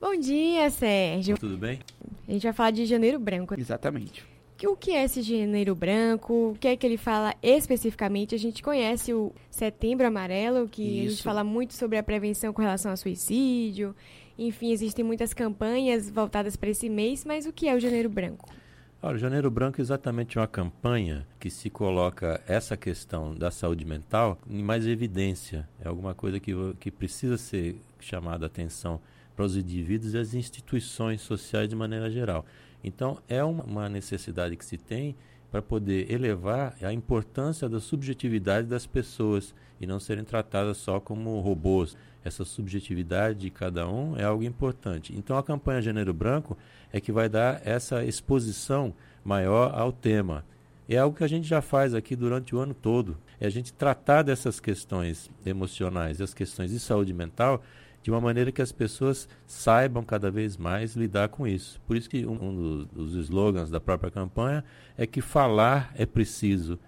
Bom dia, Sérgio. Tudo bem? A gente vai falar de Janeiro Branco. Exatamente. O que é esse Janeiro Branco? O que é que ele fala especificamente? A gente conhece o Setembro Amarelo, que Isso. a gente fala muito sobre a prevenção com relação ao suicídio. Enfim, existem muitas campanhas voltadas para esse mês, mas o que é o Janeiro Branco? Olha, o Janeiro Branco é exatamente uma campanha que se coloca essa questão da saúde mental em mais evidência. É alguma coisa que, que precisa ser chamada a atenção para os indivíduos e as instituições sociais de maneira geral. Então, é uma, necessidade que se tem para poder elevar a importância da subjetividade das pessoas e não serem tratadas só como robôs. Essa subjetividade de cada um é algo importante. Então, a campanha Janeiro Branco é que vai dar essa exposição maior ao tema. É algo que a gente já faz aqui durante o ano todo. É a gente tratar dessas questões emocionais, as questões de saúde mental, de uma maneira que as pessoas saibam cada vez mais lidar com isso. Por isso que um, dos, dos slogans da própria campanha é que falar é preciso.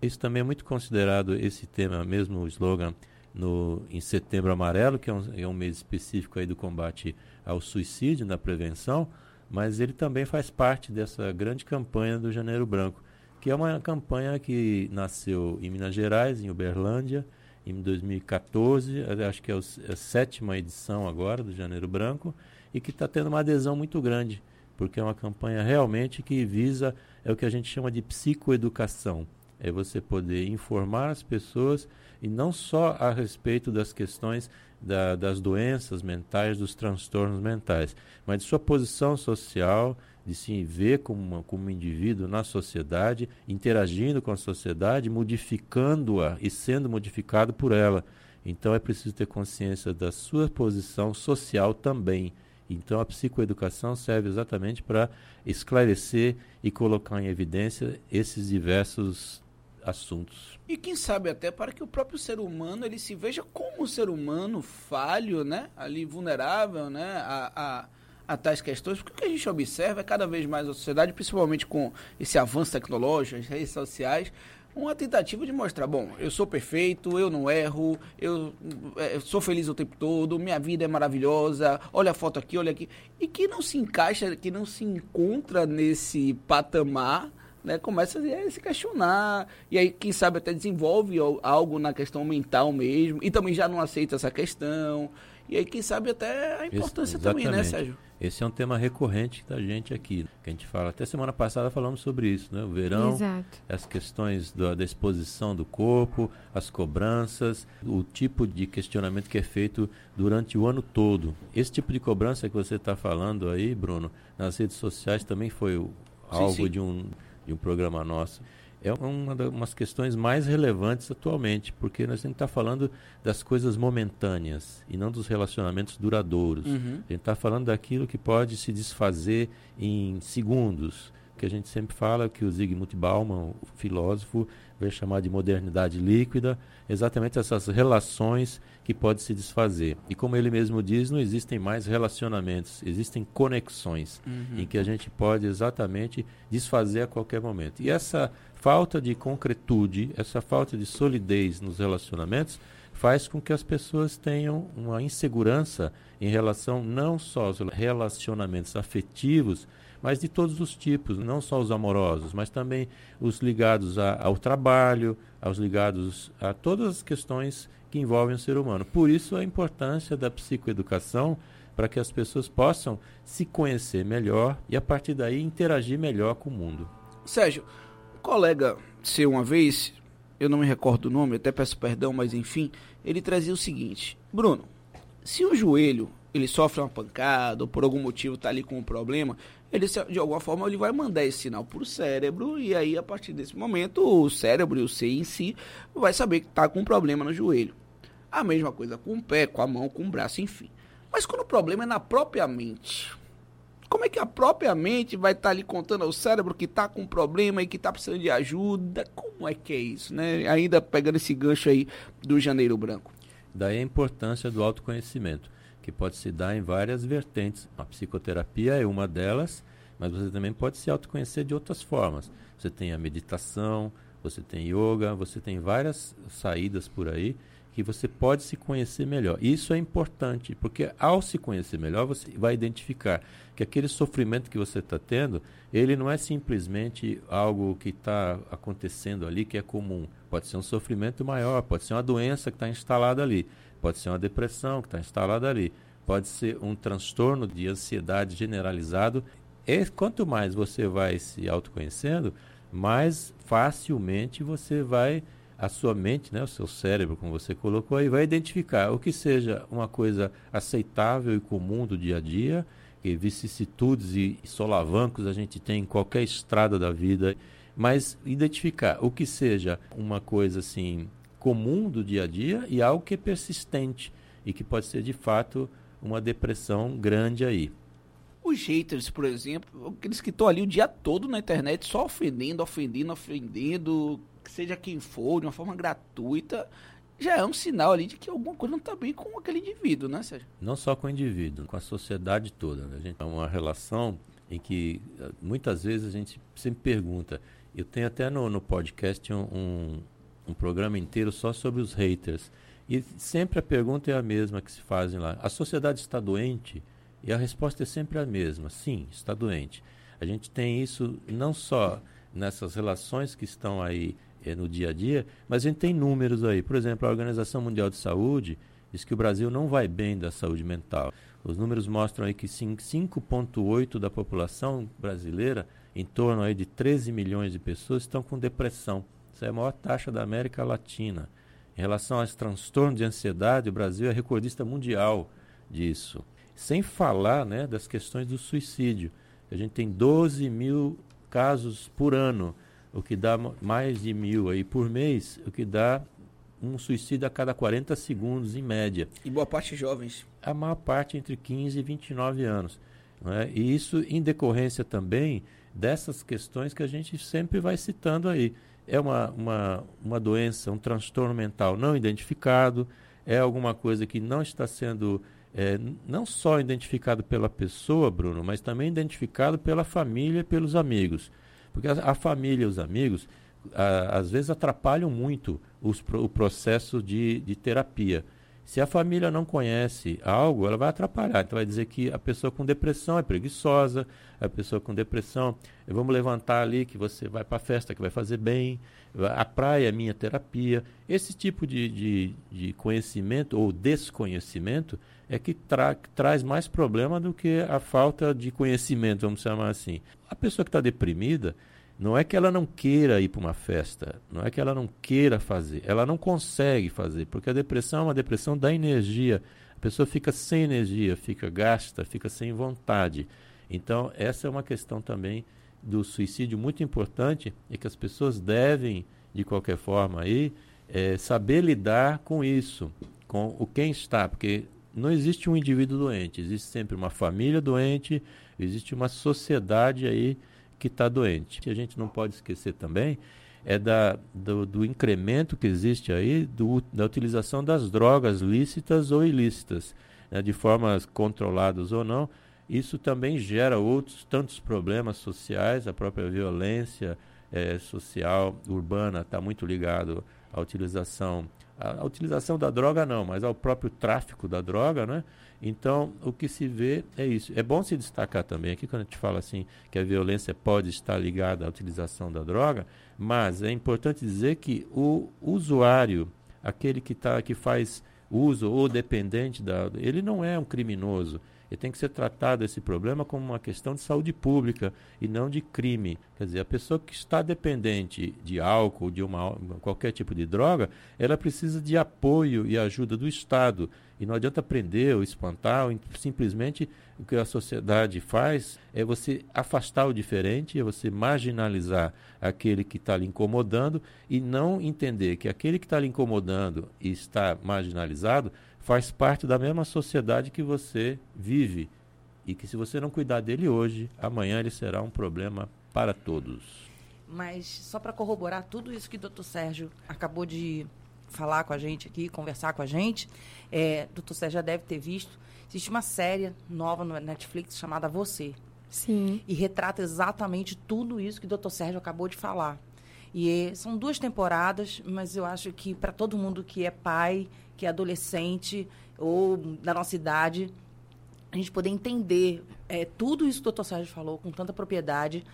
Isso também é muito considerado esse tema, mesmo o slogan no, em Setembro Amarelo, que é um, é um mês específico aí do combate ao suicídio, na prevenção, mas ele também faz parte dessa grande campanha do Janeiro Branco, que é uma campanha que nasceu em Minas Gerais, em Uberlândia, em 2014, acho que é, é a sétima edição agora do Janeiro Branco, e que está tendo uma adesão muito grande, porque é uma campanha realmente que visa, é o que a gente chama de psicoeducação, é você poder informar as pessoas, e não só a respeito das questões da, das doenças mentais, dos transtornos mentais, mas de sua posição social, de se ver como, uma, como um indivíduo na sociedade, interagindo com a sociedade, modificando-a e sendo modificado por ela. Então é preciso ter consciência da sua posição social também. Então a psicoeducação serve exatamente para esclarecer e colocar em evidência esses diversos assuntos. E quem sabe até para que o próprio ser humano ele se veja como um ser humano falho, né? Ali vulnerável, né? A, a, a tais questões, porque o que a gente observa é cada vez mais a sociedade, principalmente com esse avanço tecnológico, as redes sociais, uma tentativa de mostrar, bom, eu sou perfeito, eu não erro, eu, é, eu, sou feliz o tempo todo, minha vida é maravilhosa, olha a foto aqui, olha aqui, e que não se encaixa, que não se encontra nesse patamar né, começa a se questionar, e aí, quem sabe, até desenvolve algo na questão mental mesmo, e também já não aceita essa questão, e aí, quem sabe, até a importância Esse, também, né, Sérgio? Esse é um tema recorrente da gente aqui, que a gente fala. Até semana passada falamos sobre isso, né? O verão, Exato. as questões da, da exposição do corpo, as cobranças, o tipo de questionamento que é feito durante o ano todo. Esse tipo de cobrança que você está falando aí, Bruno, nas redes sociais também foi algo sim, sim. de um de um programa nosso, é uma das questões mais relevantes atualmente, porque nós temos que estar falando das coisas momentâneas e não dos relacionamentos duradouros. Uhum. A gente está falando daquilo que pode se desfazer em segundos, que a gente sempre fala que o Zygmunt Bauman, o filósofo, vai chamar de modernidade líquida, exatamente essas relações que podem se desfazer. E como ele mesmo diz, não existem mais relacionamentos, existem conexões uhum. em que a gente pode exatamente desfazer a qualquer momento. E essa falta de concretude, essa falta de solidez nos relacionamentos faz com que as pessoas tenham uma insegurança em relação não só aos relacionamentos afetivos, mas de todos os tipos, não só os amorosos, mas também os ligados a, ao trabalho, aos ligados a todas as questões que envolvem o ser humano. Por isso a importância da psicoeducação para que as pessoas possam se conhecer melhor e a partir daí interagir melhor com o mundo. Sérgio, um colega seu uma vez, eu não me recordo o nome, até peço perdão, mas enfim, ele trazia o seguinte: Bruno, se o joelho ele sofre uma pancada ou por algum motivo está ali com um problema, ele de alguma forma ele vai mandar esse sinal para o cérebro e aí a partir desse momento o cérebro e o ser em si vai saber que está com um problema no joelho. A mesma coisa com o pé, com a mão, com o braço, enfim. Mas quando o problema é na própria mente, como é que a própria mente vai estar tá ali contando ao cérebro que está com um problema e que está precisando de ajuda? Como é que é isso, né? Ainda pegando esse gancho aí do Janeiro Branco. Daí a importância do autoconhecimento que pode se dar em várias vertentes. A psicoterapia é uma delas, mas você também pode se autoconhecer de outras formas. Você tem a meditação, você tem yoga, você tem várias saídas por aí que você pode se conhecer melhor. Isso é importante, porque ao se conhecer melhor, você vai identificar que aquele sofrimento que você está tendo, ele não é simplesmente algo que está acontecendo ali que é comum. Pode ser um sofrimento maior, pode ser uma doença que está instalada ali, pode ser uma depressão que está instalada ali, pode ser um transtorno de ansiedade generalizado. E quanto mais você vai se autoconhecendo, mais facilmente você vai a sua mente, né, o seu cérebro, como você colocou aí, vai identificar o que seja uma coisa aceitável e comum do dia a dia, que vicissitudes e solavancos a gente tem em qualquer estrada da vida, mas identificar o que seja uma coisa assim comum do dia a dia e algo que é persistente e que pode ser de fato uma depressão grande aí. Os haters, por exemplo, aqueles que estão ali o dia todo na internet só ofendendo, ofendendo, ofendendo, seja quem for, de uma forma gratuita, já é um sinal ali de que alguma coisa não está bem com aquele indivíduo, né, Sérgio? Não só com o indivíduo, com a sociedade toda. Né? A gente é uma relação em que eh, muitas vezes a gente sempre pergunta. Eu tenho até no, no podcast um, um, um programa inteiro só sobre os haters. E sempre a pergunta é a mesma que se fazem lá. A sociedade está doente? E a resposta é sempre a mesma. Sim, está doente. A gente tem isso não só nessas relações que estão aí é, no dia a dia, mas a gente tem números aí. Por exemplo, a Organização Mundial de Saúde diz que o Brasil não vai bem da saúde mental. Os números mostram aí que 5,8% da população brasileira, em torno aí de 13 milhões de pessoas, estão com depressão. Essa é a maior taxa da América Latina. Em relação aos transtornos de ansiedade, o Brasil é recordista mundial disso. Sem falar né, das questões do suicídio. A gente tem 12 mil casos por ano o que dá mais de mil aí por mês, o que dá um suicídio a cada 40 segundos, em média. E boa parte jovens. A maior parte entre 15 e 29 anos. É? E isso em decorrência também dessas questões que a gente sempre vai citando aí. É uma, uma, uma doença, um transtorno mental não identificado, é alguma coisa que não está sendo é, não só identificado pela pessoa, Bruno, mas também identificado pela família e pelos amigos. Porque a, a família e os amigos, a, às vezes, atrapalham muito os, o processo de, de terapia. Se a família não conhece algo, ela vai atrapalhar. Então vai dizer que a pessoa com depressão é preguiçosa, a pessoa com depressão, vamos levantar ali que você vai para a festa que vai fazer bem, a praia é minha terapia. Esse tipo de, de, de conhecimento ou desconhecimento é que tra traz mais problema do que a falta de conhecimento, vamos chamar assim. A pessoa que está deprimida, não é que ela não queira ir para uma festa, não é que ela não queira fazer, ela não consegue fazer, porque a depressão é uma depressão da energia. A pessoa fica sem energia, fica gasta, fica sem vontade. Então, essa é uma questão também do suicídio muito importante e que as pessoas devem, de qualquer forma, aí, é, saber lidar com isso, com o quem está, porque não existe um indivíduo doente, existe sempre uma família doente, existe uma sociedade aí que está doente. Que a gente não pode esquecer também é da, do, do incremento que existe aí do, da utilização das drogas lícitas ou ilícitas, né, de formas controladas ou não. Isso também gera outros tantos problemas sociais, a própria violência é, social urbana está muito ligado à utilização a, utilização da droga não, mas ao próprio tráfico da droga, né? Então, o que se vê é isso. É bom se destacar também aqui quando a gente fala assim que a violência pode estar ligada à utilização da droga, mas é importante dizer que o usuário, aquele que tá que faz uso ou dependente da, ele não é um criminoso e tem que ser tratado esse problema como uma questão de saúde pública e não de crime. Quer dizer, a pessoa que está dependente de álcool, de uma, qualquer tipo de droga, ela precisa de apoio e ajuda do Estado. E não adianta prender ou espantar, ou simplesmente o que a sociedade faz é você afastar o diferente, é você marginalizar aquele que está lhe incomodando e não entender que aquele que está lhe incomodando e está marginalizado faz parte da mesma sociedade que você vive e que se você não cuidar dele hoje, amanhã ele será um problema para todos. Mas só para corroborar tudo isso que o doutor Sérgio acabou de falar com a gente aqui, conversar com a gente, é, doutor Sérgio já deve ter visto, existe uma série nova no Netflix chamada Você. Sim. E retrata exatamente tudo isso que o doutor Sérgio acabou de falar. E são duas temporadas, mas eu acho que para todo mundo que é pai, que é adolescente ou da nossa idade, a gente poder entender é, tudo isso que o Dr. Sérgio falou com tanta propriedade.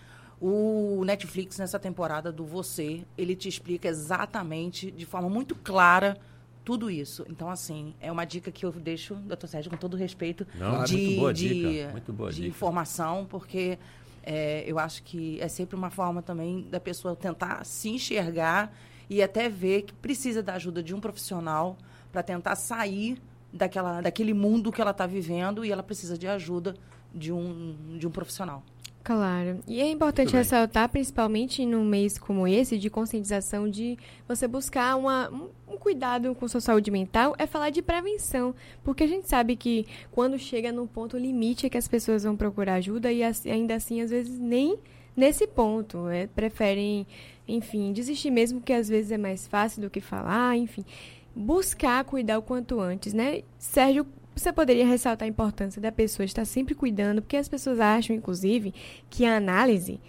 O Netflix, nessa temporada do Você, ele te explica exatamente, de forma muito clara, tudo isso. Então, assim, é uma dica que eu deixo, doutor Sérgio, com todo respeito, Não, de, muito boa de, dica, muito de informação, porque é, eu acho que é sempre uma forma também da pessoa tentar se enxergar e até ver que precisa da ajuda de um profissional para tentar sair daquela, daquele mundo que ela está vivendo e ela precisa de ajuda de um, de um profissional. Claro. E é importante ressaltar, principalmente num mês como esse, de conscientização, de você buscar uma, um, um cuidado com sua saúde mental, é falar de prevenção. Porque a gente sabe que quando chega num ponto limite é que as pessoas vão procurar ajuda e assim- ainda assim, às vezes, nem nesse ponto. é, preferem, enfim, desistir mesmo, que às vezes é mais fácil do que falar, enfim. Buscar cuidar o quanto antes, né? Sérgio, você poderia ressaltar a importância da pessoa estar sempre cuidando, porque as pessoas acham, inclusive, que a análise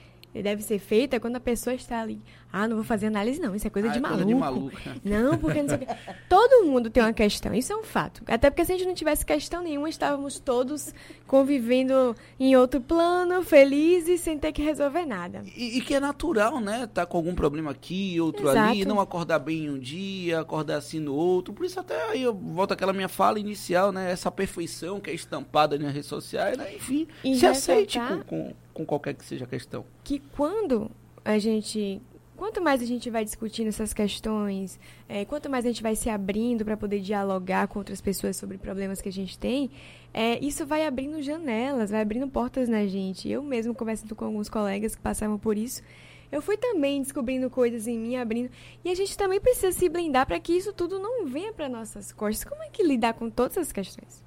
deve ser feita quando a pessoa está ali. Ah, não vou fazer análise, não. Isso é coisa, Ah, de, é maluco. coisa de maluco. Não, porque não sei o quê. Todo mundo tem uma questão, isso é um fato. Até porque se a gente não tivesse questão nenhuma, estávamos todos convivendo em outro plano, felizes, sem ter que resolver nada. E, e que é natural, né? Tá com algum problema aqui, outro ali, Exato. não acordar bem um dia, acordar assim no outro. Por isso até aí eu volto àquela minha fala inicial, né? Essa perfeição que é estampada nas redes sociais, né? Enfim, E se aceite ressaltar- com, com, com qualquer que seja a questão. que quando a gente. Quanto mais a gente vai discutindo essas questões, eh, quanto mais a gente vai se abrindo para poder dialogar com outras pessoas sobre problemas que a gente tem, eh, isso vai abrindo janelas, vai abrindo portas na gente. Eu mesmo, conversando com alguns colegas que passavam por isso, eu fui também descobrindo coisas em mim, abrindo. E a gente também precisa se blindar para que isso tudo não venha para nossas costas. Como é que lidar com todas essas questões?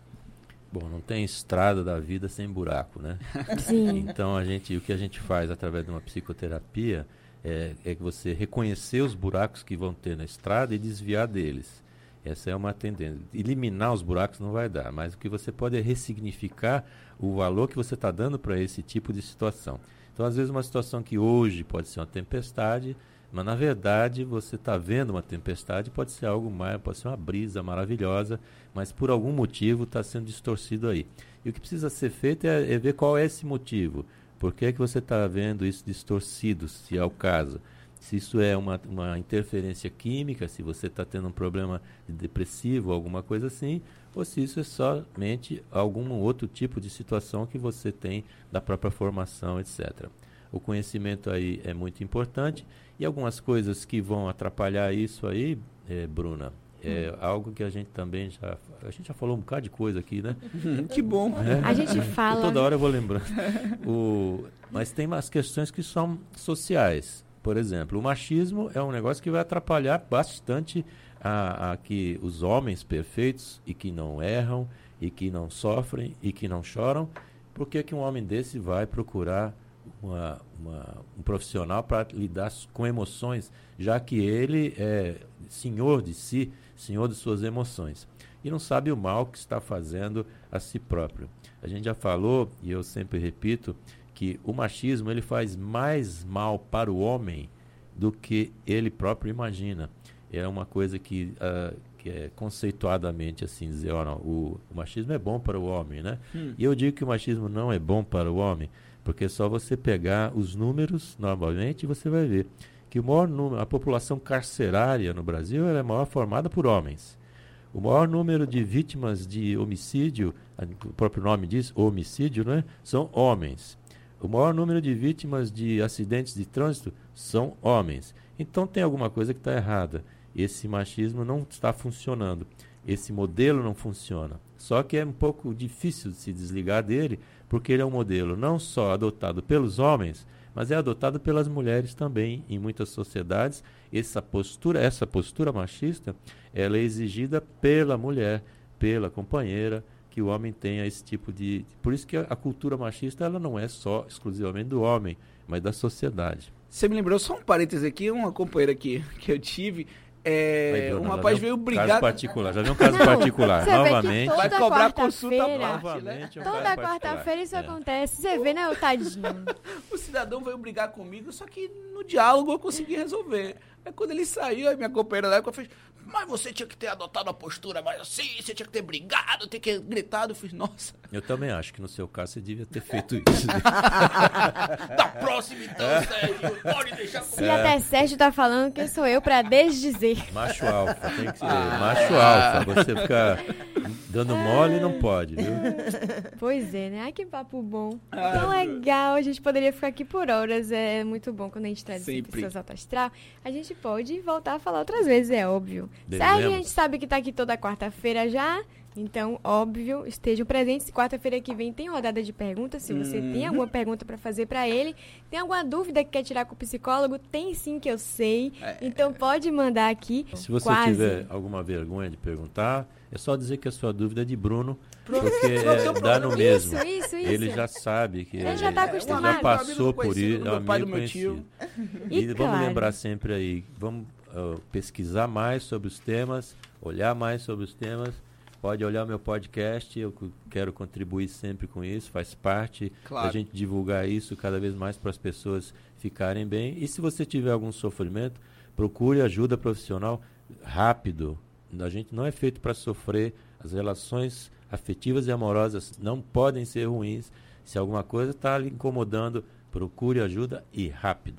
Bom, não tem estrada da vida sem buraco, né? Sim. Então a gente, o que a gente faz através de uma psicoterapia é, é que você reconhecer os buracos que vão ter na estrada e desviar deles. Essa é uma tendência. Eliminar os buracos não vai dar, mas o que você pode é ressignificar o valor que você está dando para esse tipo de situação. Então, às vezes, uma situação que hoje pode ser uma tempestade, mas na verdade você está vendo uma tempestade, pode ser algo mais, pode ser uma brisa maravilhosa, mas por algum motivo está sendo distorcido aí. E o que precisa ser feito é, é ver qual é esse motivo. Por que, que você está vendo isso distorcido, se é o caso? Se isso é uma, uma interferência química, se você está tendo um problema de depressivo, alguma coisa assim, ou se isso é somente algum outro tipo de situação que você tem da própria formação, etc. O conhecimento aí é muito importante e algumas coisas que vão atrapalhar isso aí, eh, Bruna, é algo que a gente também já a gente já falou um bocado de coisa aqui, né? que bom. É. A gente fala. Toda hora eu vou lembrando. O, mas tem umas questões que são sociais. Por exemplo, o machismo é um negócio que vai atrapalhar bastante a, a que os homens perfeitos e que não erram e que não sofrem e que não choram. Por que, que um homem desse vai procurar uma, uma- um profissional para lidar com emoções, já que ele é senhor de si, senhor de suas emoções? E não sabe o mal que está fazendo a si próprio. A gente já falou, e eu sempre repito, que o machismo ele faz mais mal para o homem do que ele próprio imagina. É uma coisa que, ah, que é conceituadamente assim, dizer, ó, não, o, o machismo é bom para o homem, né? Hum. E eu digo que o machismo não é bom para o homem, porque é só você pegar os números normalmente e você vai ver que o maior número, a população carcerária no Brasil é maior formada por homens. O maior número de vítimas de homicídio, o próprio nome diz homicídio, né? São homens. O maior número de vítimas de acidentes de trânsito são homens. Então tem alguma coisa que está errada. Esse machismo não está funcionando. Esse modelo não funciona. Só que é um pouco difícil de se desligar dele, porque ele é um modelo não só adotado pelos homens, mas é adotado pelas mulheres também em muitas sociedades. Essa postura, essa postura machista, ela é exigida pela mulher, pela companheira, que o homem tenha esse tipo de. Por isso que a, cultura machista ela não é só exclusivamente do homem, mas da sociedade. Você me lembrou só um parêntese aqui, uma companheira que, que eu tive, É, Aí, um rapaz veio brigar. Caso particular, já viu um caso Não, particular. Novamente. Vai cobrar consulta à quarta-feira- parte, né? Novamente, um Toda quarta-feira isso. É. acontece. Você vê, né, o tadinho? O cidadão veio brigar comigo, só que no diálogo eu consegui resolver. Aí quando ele saiu, a minha companheira da época fez, mas você tinha que ter adotado a postura mais assim, você tinha que ter brigado, ter que gritado. Eu fiz, nossa, Eu também acho que no seu caso você devia ter feito isso. né? da próxima então, Sérgio, pode deixar comigo. Se até Sérgio tá falando, quem sou eu pra desdizer? Macho alfa, tem que ser. Ah. Macho alfa. Você ficar dando mole não pode, viu? Pois é, né? Ai, que papo bom. Ah, Tão legal, a gente poderia ficar aqui por horas. É muito bom quando a gente traz Sempre. pessoas alto astral. A gente pode voltar a falar outras vezes, é óbvio. Devemos. Sérgio, a gente sabe que tá aqui toda quarta-feira já. Então, óbvio, estejam presentes. Quarta-feira que vem tem rodada de perguntas. Se você tem alguma pergunta para fazer para ele, tem alguma dúvida que quer tirar com o psicólogo, tem sim que eu sei. Então pode mandar aqui. Se você Quase. tiver alguma vergonha de perguntar, é só dizer que a sua dúvida é de Bruno, porque é é, dá no mesmo. Isso, isso, isso. Ele já sabe que Ele já tá ele acostumado. já passou por isso, é um e amigo conhecido. E E vamos claro. lembrar sempre aí, vamos ah, pesquisar mais sobre os temas, olhar mais sobre os temas. Pode olhar o meu podcast, eu quero contribuir sempre com isso, faz parte Claro. da gente divulgar isso cada vez mais para as pessoas ficarem bem. E se você tiver algum sofrimento, procure ajuda profissional rápido. A gente não é feito para sofrer. As relações afetivas e amorosas não podem ser ruins. Se alguma coisa está lhe incomodando, procure ajuda e rápido.